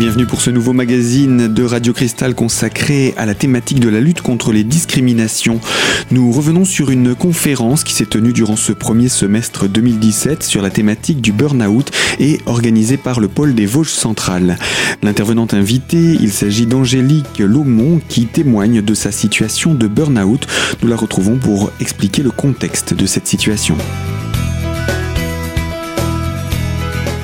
bienvenue pour ce nouveau magazine de Radio Cristal consacré à la thématique de la lutte contre les discriminations. Nous revenons sur une conférence qui s'est tenue durant ce premier semestre 2017 sur la thématique du burn-out et organisée par le pôle des Vosges centrales. L'intervenante invitée, il s'agit d'Angélique Laumont qui témoigne de sa situation de burn-out. Nous la retrouvons pour expliquer le contexte de cette situation.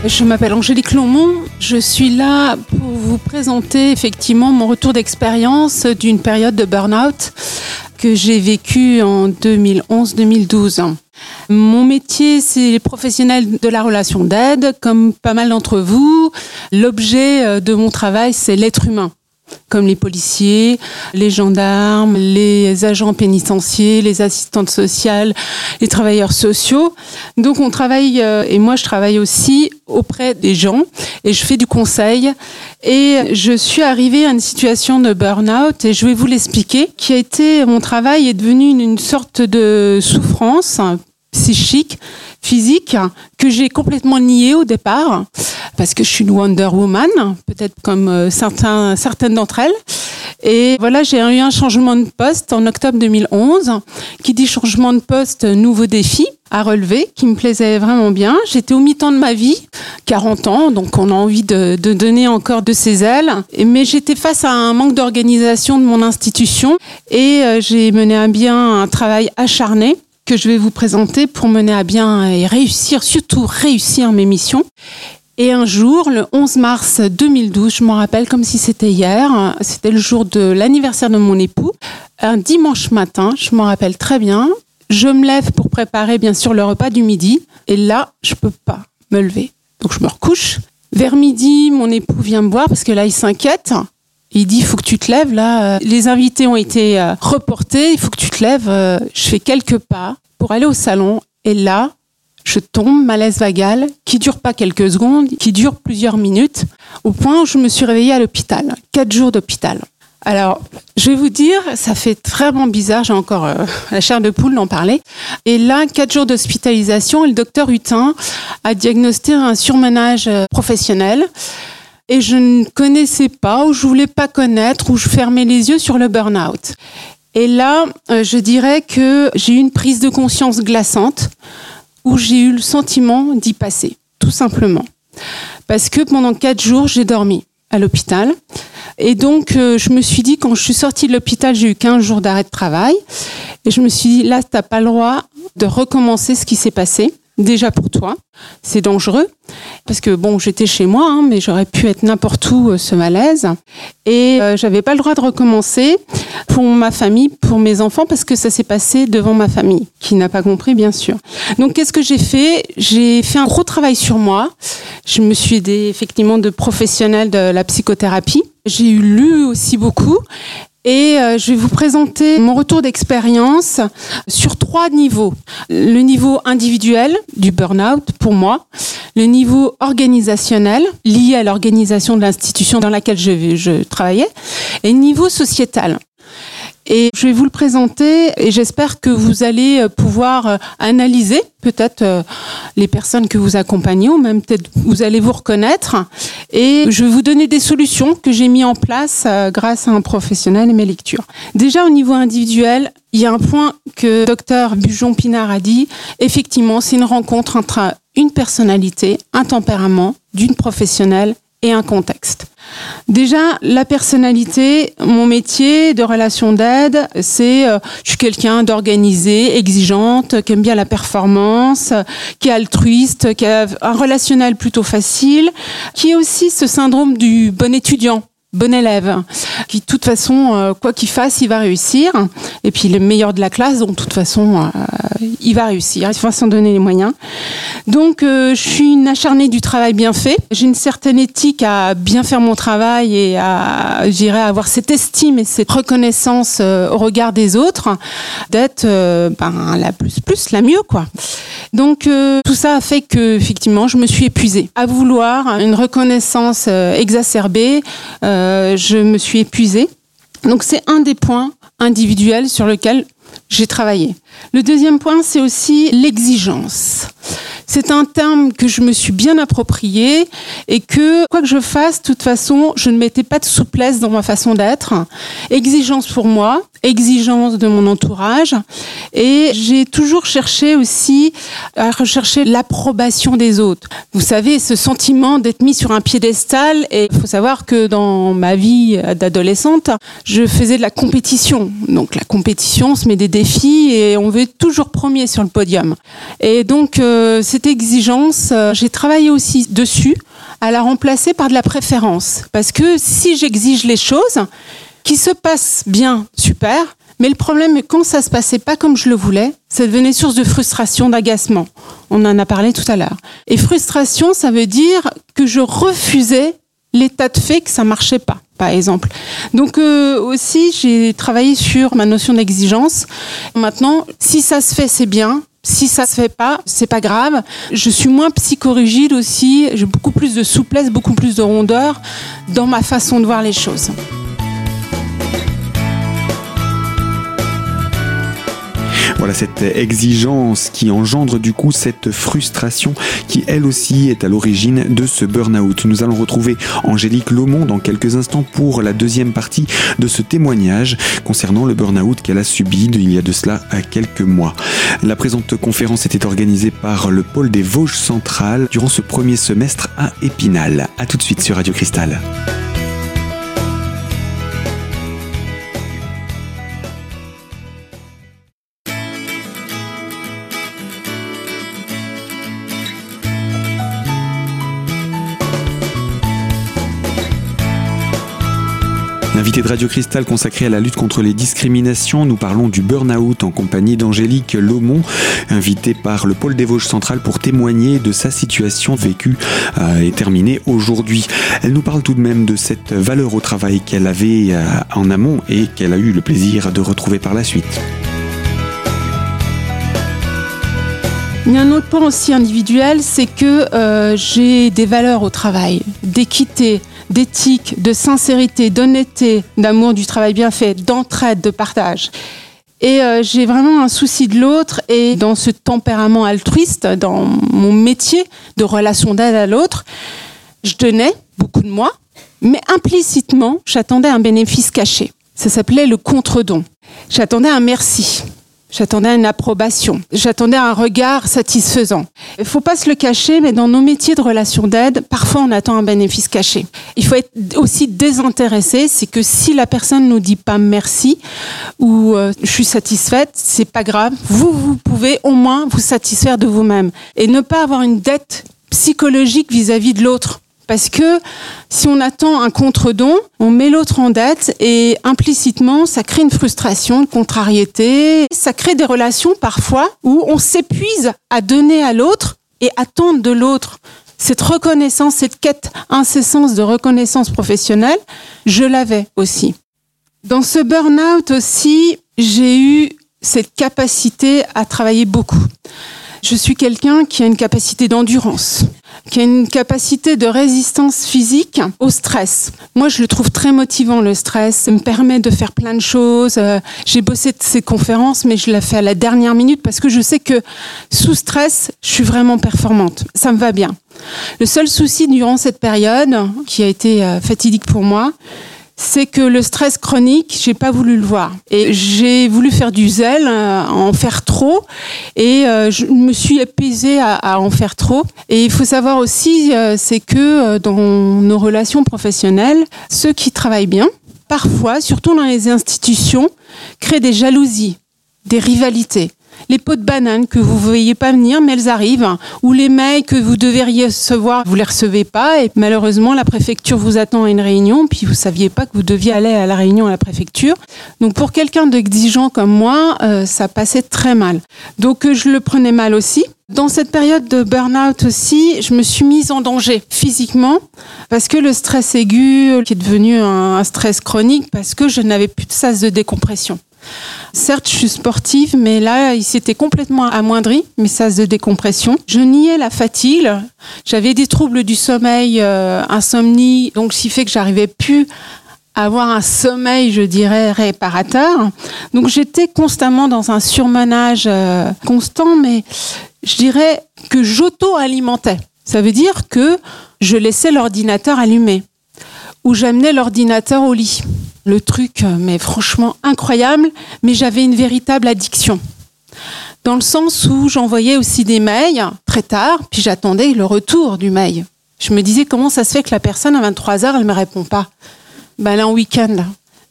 Je m'appelle Angélique Lomont. Je suis là pour vous présenter effectivement mon retour d'expérience d'une période de burn-out que j'ai vécue en 2011-2012. Mon métier, c'est les professionnels de la relation d'aide. Comme pas mal d'entre vous, l'objet de mon travail, c'est l'être humain comme les policiers, les gendarmes, les agents pénitentiaires, les assistantes sociales, les travailleurs sociaux. Donc on travaille, euh, et moi je travaille aussi auprès des gens et je fais du conseil. Et je suis arrivée à une situation de burn-out et je vais vous l'expliquer, qui a été, mon travail est devenu une sorte de souffrance psychique, physique, que j'ai complètement nié au départ, parce que je suis une Wonder Woman, peut-être comme euh, certains, certaines d'entre elles. Et voilà, j'ai eu un changement de poste en octobre 2011, qui dit changement de poste, nouveau défi à relever, qui me plaisait vraiment bien. J'étais au mi-temps de ma vie, 40 ans, donc on a envie de, de donner encore de ses ailes. Mais j'étais face à un manque d'organisation de mon institution et euh, j'ai mené à bien un travail acharné que je vais vous présenter pour mener à bien et réussir, surtout réussir mes missions. Et un jour, le 11 mars 2012, je m'en rappelle comme si c'était hier, c'était le jour de l'anniversaire de mon époux, un dimanche matin, je m'en rappelle très bien, je me lève pour préparer bien sûr le repas du midi, et là, je peux pas me lever. Donc je me recouche. Vers midi, mon époux vient me voir parce que là, il s'inquiète. Il dit, il faut que tu te lèves, là. Les invités ont été euh, reportés, il faut que tu te lèves. Euh, je fais quelques pas pour aller au salon. Et là, je tombe, malaise vagal, qui dure pas quelques secondes, qui dure plusieurs minutes, au point où je me suis réveillée à l'hôpital. Quatre jours d'hôpital. Alors, je vais vous dire, ça fait vraiment bizarre, j'ai encore euh, la chair de poule d'en parler. Et là, quatre jours d'hospitalisation, et le docteur Hutin a diagnostiqué un surmenage professionnel et je ne connaissais pas ou je voulais pas connaître ou je fermais les yeux sur le burn-out. Et là, je dirais que j'ai eu une prise de conscience glaçante où j'ai eu le sentiment d'y passer, tout simplement. Parce que pendant quatre jours, j'ai dormi à l'hôpital. Et donc, je me suis dit, quand je suis sortie de l'hôpital, j'ai eu 15 jours d'arrêt de travail. Et je me suis dit, là, tu n'as pas le droit de recommencer ce qui s'est passé déjà pour toi, c'est dangereux parce que bon, j'étais chez moi, hein, mais j'aurais pu être n'importe où euh, ce malaise et euh, j'avais pas le droit de recommencer pour ma famille, pour mes enfants parce que ça s'est passé devant ma famille qui n'a pas compris bien sûr. Donc qu'est-ce que j'ai fait? J'ai fait un gros travail sur moi. Je me suis aidée effectivement de professionnels de la psychothérapie. J'ai lu aussi beaucoup et euh, je vais vous présenter mon retour d'expérience sur trois niveaux. Le niveau individuel du burn-out pour moi, le niveau organisationnel lié à l'organisation de l'institution dans laquelle je, je travaillais, et le niveau sociétal. Et je vais vous le présenter et j'espère que vous allez euh, pouvoir euh, analyser peut-être euh, les personnes que vous accompagnez ou même peut-être vous allez vous reconnaître. Et je vais vous donner des solutions que j'ai mis en place grâce à un professionnel et mes lectures. Déjà au niveau individuel, il y a un point que docteur Bujon-Pinard a dit. Effectivement, c'est une rencontre entre une personnalité, un tempérament d'une professionnelle et un contexte. Déjà, la personnalité, mon métier de relation d'aide, c'est euh, je suis quelqu'un d'organisé, exigeante, qui aime bien la performance, qui est altruiste, qui a un relationnel plutôt facile, qui a aussi ce syndrome du bon étudiant bon élève, qui de toute façon, euh, quoi qu'il fasse, il va réussir. Et puis le meilleur de la classe, donc de toute façon, euh, il va réussir. Il faut s'en donner les moyens. Donc euh, je suis une acharnée du travail bien fait. J'ai une certaine éthique à bien faire mon travail et à, j'irais, avoir cette estime et cette reconnaissance au regard des autres, d'être ben, la plus plus, la mieux, quoi. Donc tout ça a fait que effectivement, je me suis épuisée à vouloir une reconnaissance exacerbée. Je me suis épuisée. Donc c'est un des points individuels sur lequel j'ai travaillé. Le deuxième point, c'est aussi l'exigence. C'est un terme que je me suis bien approprié et que, quoi que je fasse, de toute façon, je ne mettais pas de souplesse dans ma façon d'être. Exigence pour moi, exigence de mon entourage. Et j'ai toujours cherché aussi à rechercher l'approbation des autres. Vous savez, ce sentiment d'être mis sur un piédestal. Et il faut savoir que dans ma vie d'adolescente, je faisais de la compétition. Donc la compétition, on se met des défis et on veut être toujours premier sur le podium. Et donc, euh, cette exigence, euh, j'ai travaillé aussi dessus à la remplacer par de la préférence. Parce que si j'exige les choses qui se passent bien, super, mais le problème quand ça se passait pas comme je le voulais, ça devenait source de frustration, d'agacement. On en a parlé tout à l'heure. Et frustration, ça veut dire que je refusais l'état de fait que ça marchait pas, par exemple. Donc euh, aussi, j'ai travaillé sur ma notion d'exigence. Maintenant, si ça se fait, c'est bien. Si ça se fait pas, c'est pas grave. Je suis moins psychorigide aussi. J'ai beaucoup plus de souplesse, beaucoup plus de rondeur dans ma façon de voir les choses. Voilà cette exigence qui engendre du coup cette frustration qui elle aussi est à l'origine de ce burn-out. Nous allons retrouver Angélique Lomond dans quelques instants pour la deuxième partie de ce témoignage concernant le burn-out qu'elle a subi il y a de cela quelques mois. La présente conférence était organisée par le pôle des Vosges centrales durant ce premier semestre à Épinal. A tout de suite sur Radio Cristal. L'invité de Radio Cristal consacré à la lutte contre les discriminations, nous parlons du burn-out en compagnie d'Angélique Lomont, invitée par le pôle des Vosges centrales pour témoigner de sa situation vécue euh, et terminée aujourd'hui. Elle nous parle tout de même de cette valeur au travail qu'elle avait euh, en amont et qu'elle a eu le plaisir de retrouver par la suite. Il y a un autre point aussi individuel, c'est que euh, j'ai des valeurs au travail, d'équité, d'éthique, de sincérité, d'honnêteté, d'amour du travail bien fait, d'entraide, de partage. Et euh, j'ai vraiment un souci de l'autre et dans ce tempérament altruiste, dans mon métier de relation d'aide à l'autre, je donnais beaucoup de moi, mais implicitement, j'attendais un bénéfice caché. Ça s'appelait le contre-don. J'attendais un merci. J'attendais une approbation. J'attendais un regard satisfaisant. Il faut pas se le cacher, mais dans nos métiers de relation d'aide, parfois on attend un bénéfice caché. Il faut être aussi désintéressé. C'est que si la personne nous dit pas merci ou euh, je suis satisfaite, c'est pas grave. Vous, vous pouvez au moins vous satisfaire de vous-même et ne pas avoir une dette psychologique vis-à-vis -vis de l'autre. Parce que si on attend un contre-don, on met l'autre en dette et implicitement, ça crée une frustration, une contrariété. Ça crée des relations parfois où on s'épuise à donner à l'autre et attendre de l'autre cette reconnaissance, cette quête incessante de reconnaissance professionnelle, je l'avais aussi. Dans ce burn-out aussi, j'ai eu cette capacité à travailler beaucoup. Je suis quelqu'un qui a une capacité d'endurance, qui a une capacité de résistance physique au stress. Moi, je le trouve très motivant, le stress. Ça me permet de faire plein de choses. Euh, j'ai bossé de ces conférences, mais je l'ai fait à la dernière minute parce que je sais que sous stress, je suis vraiment performante. Ça me va bien. Le seul souci durant cette période, qui a été euh, fatidique pour moi, c'est que le stress chronique, j'ai pas voulu le voir. Et j'ai voulu faire du zèle, euh, en faire trop, et euh, je me suis épuisée à, en faire trop. Et il faut savoir aussi, euh, c'est que dans nos relations professionnelles, ceux qui travaillent bien, parfois, surtout dans les institutions, créent des jalousies, des rivalités les pots de bananes que vous ne voyez pas venir, mais elles arrivent, ou les mails que vous devriez recevoir, vous les recevez pas, et malheureusement la préfecture vous attend à une réunion, puis vous saviez pas que vous deviez aller à la réunion à la préfecture. Donc pour quelqu'un d'exigeant comme moi, euh, ça passait très mal. Donc euh, je le prenais mal aussi. Dans cette période de burn-out aussi, je me suis mise en danger physiquement parce que le stress aigu, qui est devenu un stress chronique, parce que je n'avais plus de sas de décompression. Certes, je suis sportive, mais là, il s'était complètement amoindri, mes sas de décompression. Je niais la fatigue. J'avais des troubles du sommeil, euh, insomnie, donc ce qui fait que j'arrivais plus à avoir un sommeil, je dirais, réparateur. Donc j'étais constamment dans un surmenage euh, constant, mais je dirais que j'auto-alimentais. Ça veut dire que je laissais l'ordinateur allumé ou j'amenais l'ordinateur au lit. Le truc, mais franchement incroyable, mais j'avais une véritable addiction. Dans le sens où j'envoyais aussi des mails très tard, puis j'attendais le retour du mail. Je me disais comment ça se fait que la personne à 23 heures, elle me répond pas? Ben là, en week-end.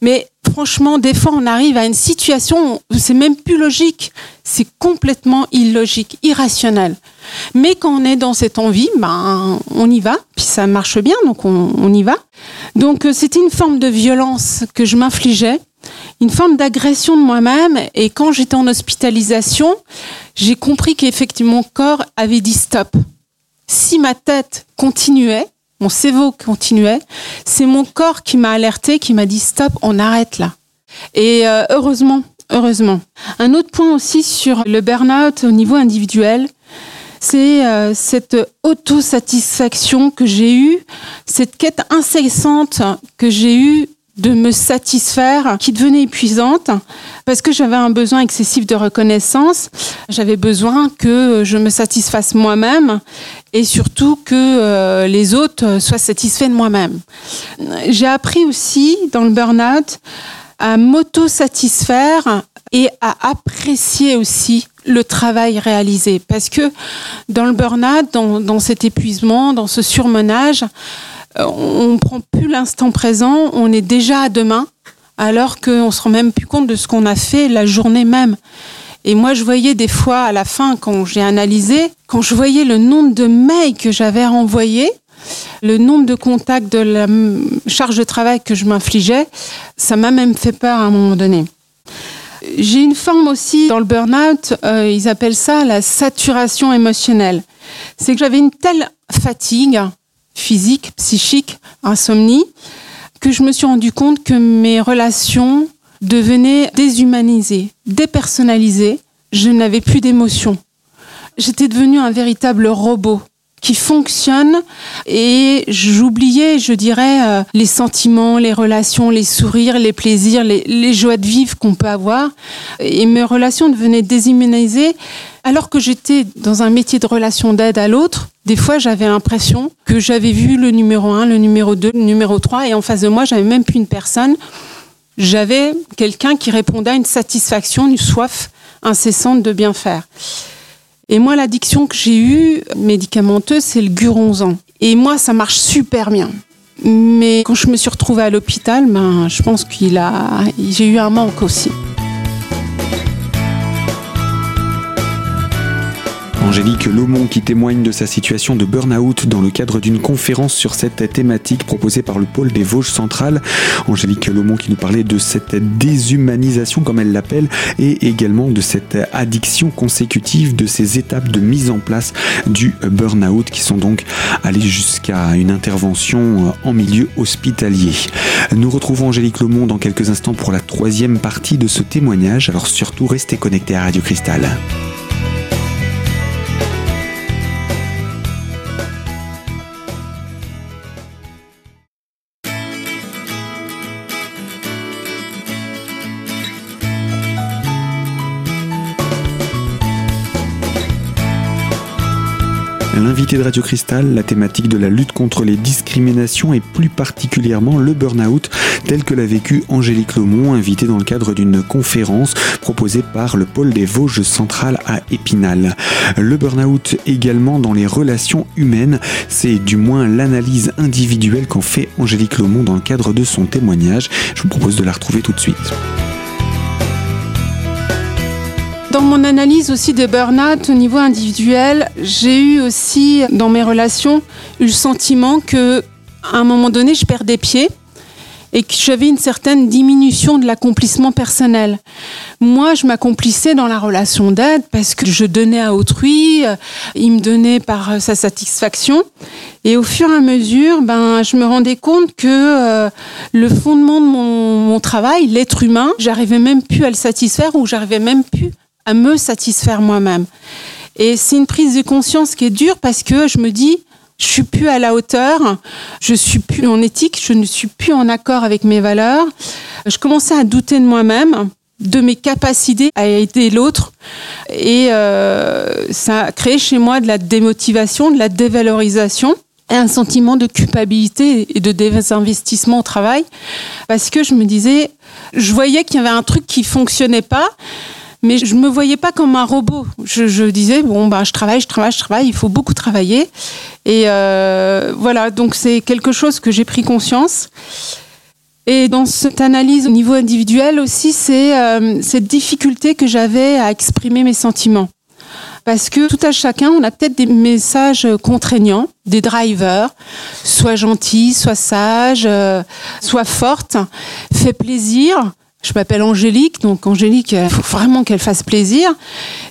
Mais franchement, des fois, on arrive à une situation où c'est même plus logique. C'est complètement illogique, irrationnel. Mais quand on est dans cette envie, ben, on y va. Puis ça marche bien, donc on, on y va. Donc, euh, c'était une forme de violence que je m'infligeais, une forme d'agression de moi-même. Et quand j'étais en hospitalisation, j'ai compris qu'effectivement, mon corps avait dit stop. Si ma tête continuait, mon cerveau continuait, c'est mon corps qui m'a alerté, qui m'a dit stop, on arrête là. Et euh, heureusement, heureusement. Un autre point aussi sur le burn-out au niveau individuel, c'est euh, cette autosatisfaction que j'ai eue, cette quête incessante que j'ai eue de me satisfaire qui devenait épuisante parce que j'avais un besoin excessif de reconnaissance. J'avais besoin que je me satisfasse moi-même et surtout que euh, les autres soient satisfaits de moi-même. J'ai appris aussi dans le burn-out à m'auto-satisfaire et à apprécier aussi le travail réalisé. Parce que dans le burn-out, dans, dans cet épuisement, dans ce surmenage, euh, on ne prend plus l'instant présent, on est déjà à demain, alors qu'on ne se rend même plus compte de ce qu'on a fait la journée même. Et moi, je voyais des fois, à la fin, quand j'ai analysé, quand je voyais le nombre de mails que j'avais renvoyés, le nombre de contacts de la charge de travail que je m'infligeais, ça m'a même fait peur à un moment donné. J'ai une forme aussi dans le burn-out, euh, ils appellent ça la saturation émotionnelle. C'est que j'avais une telle fatigue physique, psychique, insomnie, que je me suis rendu compte que mes relations devenaient déshumanisées, dépersonnalisées. Je n'avais plus d'émotions. J'étais devenue un véritable robot qui fonctionne et j'oubliais, je dirais, euh, les sentiments, les relations, les sourires, les plaisirs, les, joies de vivre qu'on peut avoir. Et mes relations devenaient déshumanisées alors que j'étais dans un métier de relation d'aide à l'autre. Des fois, j'avais l'impression que j'avais vu le numéro 1, le numéro 2, le numéro 3 et en face de moi, j'avais même plus une personne. J'avais quelqu'un qui répondait à une satisfaction, une soif incessante de bien faire. Et moi, l'addiction que j'ai eue médicamenteuse, c'est le guronzan. Et moi, ça marche super bien. Mais quand je me suis retrouvée à l'hôpital, ben, je pense qu'il a, j'ai eu un manque aussi. Angélique Lomont qui témoigne de sa situation de burn-out dans le cadre d'une conférence sur cette thématique proposée par le pôle des Vosges centrales. Angélique Lomont qui nous parlait de cette déshumanisation comme elle l'appelle et également de cette addiction consécutive de ces étapes de mise en place du burn-out qui sont donc allées jusqu'à une intervention en milieu hospitalier. Nous retrouvons Angélique Lomont dans quelques instants pour la troisième partie de ce témoignage, alors surtout restez connectés à Radio Cristal. L'invité de Radio Cristal, la thématique de la lutte contre les discriminations et plus particulièrement le burn-out tel que l'a vécu Angélique Lomont, invitée dans le cadre d'une conférence proposée par le pôle des Vosges centrales à Épinal. Le burn-out également dans les relations humaines, c'est du moins l'analyse individuelle qu'en fait Angélique Lomont dans le cadre de son témoignage. Je vous propose de la retrouver tout de suite. Mon analyse aussi des burn-out au niveau individuel, j'ai eu aussi dans mes relations eu le sentiment que à un moment donné, je perdais pied et que j'avais une certaine diminution de l'accomplissement personnel. Moi, je m'accomplissais dans la relation d'aide parce que je donnais à autrui, euh, il me donnait par euh, sa satisfaction. Et au fur et à mesure, ben, je me rendais compte que euh, le fondement de mon travail, l'être humain, j'arrivais même plus à le satisfaire ou j'arrivais même plus à me satisfaire moi-même. Et c'est une prise de conscience qui est dure parce que je me dis, je suis plus à la hauteur, je suis plus en éthique, je ne suis plus en accord avec mes valeurs. Je commençais à douter de moi-même de mes capacités à aider l'autre. Et euh, ça a créé chez moi de la démotivation, de la dévalorisation et un sentiment de culpabilité et de désinvestissement au travail parce que je me disais, je voyais qu'il y avait un truc qui fonctionnait pas, mais je me voyais pas comme un robot. Je, disais bon ben je travaille, je travaille, je travaille. Il faut beaucoup travailler et euh, voilà. Donc c'est quelque chose que j'ai pris conscience. Et dans cette analyse au niveau individuel aussi, c'est euh, cette difficulté que j'avais à exprimer mes sentiments. Parce que tout à chacun, on a peut-être des messages contraignants, des drivers, soit gentil, soit sage, euh, soit forte, fait plaisir, je m'appelle Angélique, donc Angélique, il faut vraiment qu'elle fasse plaisir.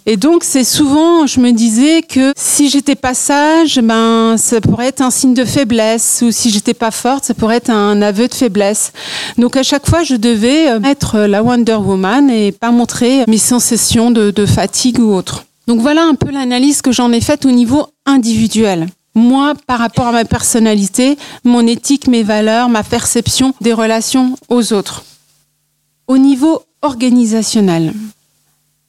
Et donc, c'est souvent, je me disais que si j'étais pas sage, ben, ça pourrait être un signe de faiblesse, ou si j'étais pas forte, ça pourrait être un aveu de faiblesse. Donc, à chaque fois, je devais euh, être la Wonder Woman et pas montrer mes sensations de fatigue ou autre. Donc, voilà un peu l'analyse que j'en ai faite au niveau individuel moi par rapport à ma personnalité, mon éthique, mes valeurs, ma perception des relations aux autres. Au niveau organisationnel,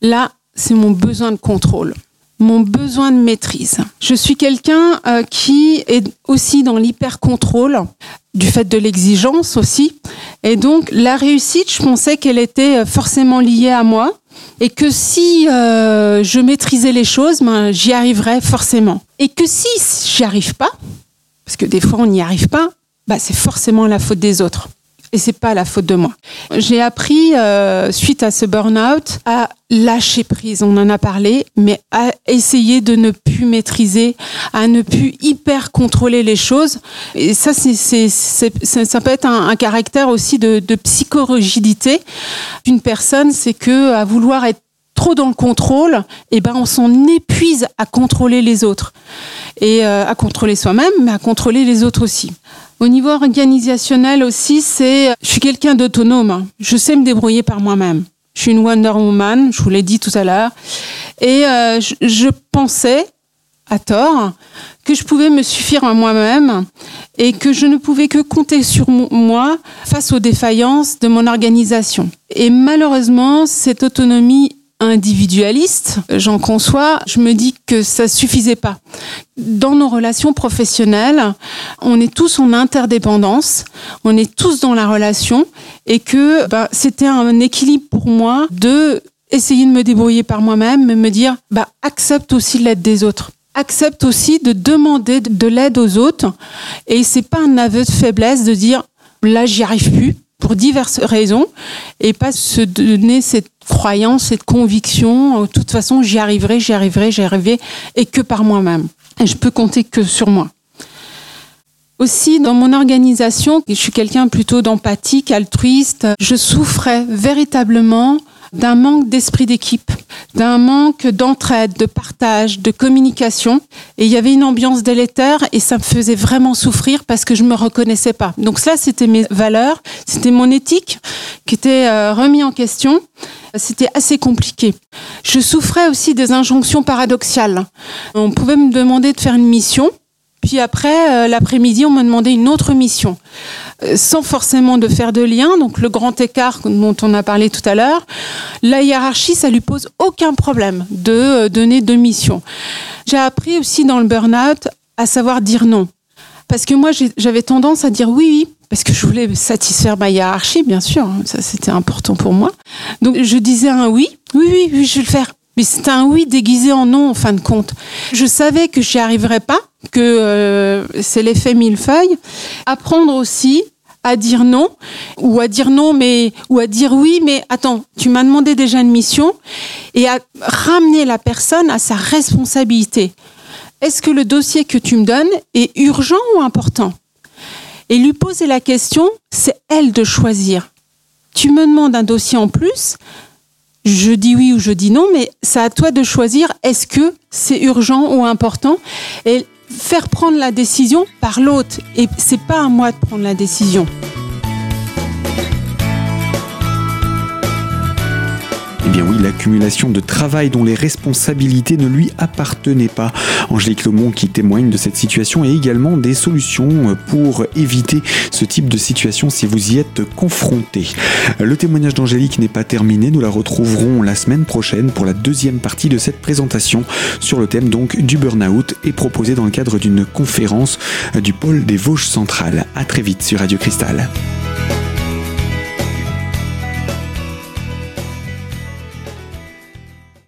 là, c'est mon besoin de contrôle, mon besoin de maîtrise. Je suis quelqu'un euh, qui est aussi dans l'hyper-contrôle, du fait de l'exigence aussi. Et donc, la réussite, je pensais qu'elle était euh, forcément liée à moi et que si euh, je maîtrisais les choses, ben, j'y arriverais forcément. Et que si j'y arrive pas, parce que des fois on n'y arrive pas, bah, c'est forcément la faute des autres et c'est pas la faute de moi. J'ai appris euh, suite à ce burn-out à lâcher prise, on en a parlé, mais à essayer de ne plus maîtriser, à ne plus hyper contrôler les choses. Et ça, ça peut être un, caractère aussi de, de psychorigidité d'une personne, c'est que à vouloir être trop dans le contrôle, eh ben on s'en épuise à contrôler les autres et euh, à contrôler soi-même, mais à contrôler les autres aussi. Au niveau organisationnel aussi, c'est, je suis quelqu'un d'autonome. Je sais me débrouiller par moi-même. Je suis une Wonder Woman, je vous l'ai dit tout à l'heure. Et euh, je, pensais, à tort, que je pouvais me suffire à moi-même et que je ne pouvais que compter sur moi face aux défaillances de mon organisation. Et malheureusement, cette autonomie individualiste, j'en conçois, je me dis que ça suffisait pas. Dans nos relations professionnelles, on est tous en interdépendance, on est tous dans la relation et que ben, c'était un équilibre pour moi de essayer de me débrouiller par moi-même, mais me dire bah accepte aussi l'aide des autres. Accepte aussi de demander de l'aide aux autres et c'est pas un aveu de faiblesse de dire là j'y arrive plus pour diverses raisons et pas se donner cette croyance, cette conviction, de toute façon j'y arriverai, j'y arriverai, j'y arriverai et que par moi-même. Et je peux compter que sur moi. Aussi, dans mon organisation, je suis quelqu'un plutôt d'empathique, altruiste, je souffrais véritablement d'un manque d'esprit d'équipe, d'un manque d'entraide, de partage, de communication. Et il y avait une ambiance délétère et ça me faisait vraiment souffrir parce que je me reconnaissais pas. Donc cela, c'était mes valeurs, c'était mon éthique qui était euh, remis en question. C'était assez compliqué. Je souffrais aussi des injonctions paradoxales. On pouvait me demander de faire une mission, puis après, euh, l'après-midi, on me demandait une autre mission. Euh, sans forcément de faire de lien, donc le grand écart dont on a parlé tout à l'heure, la hiérarchie, ça lui pose aucun problème de euh, donner deux missions. J'ai appris aussi dans le burn-out à savoir dire non. Parce que moi, j'avais tendance à dire oui, oui, parce que je voulais satisfaire ma hiérarchie, bien sûr, hein, ça c'était important pour moi. Donc je disais un oui, oui, oui, oui, je vais le faire. Mais c'était un oui déguisé en non en fin de compte. Je savais que j'y arriverais pas, que euh, c'est l'effet millefeuille. Apprendre aussi à dire non ou à dire non mais ou à dire oui mais attends tu m'as demandé déjà une mission et à ramener la personne à sa responsabilité. Est-ce que le dossier que tu me donnes est urgent ou important? Et lui poser la question c'est elle de choisir. Tu me demandes un dossier en plus je dis oui ou je dis non, mais c'est à toi de choisir est-ce que c'est urgent ou important? Faire prendre la décision par l'autre. Et c'est pas à moi de prendre la décision. L'accumulation de travail dont les responsabilités ne lui appartenaient pas. Angélique Lomont qui témoigne de cette situation et également des solutions pour éviter ce type de situation si vous y êtes confronté. Le témoignage d'Angélique n'est pas terminé, nous la retrouverons la semaine prochaine pour la deuxième partie de cette présentation sur le thème donc du burn-out et proposé dans le cadre d'une conférence du pôle des Vosges centrales. À très vite sur Radio Cristal.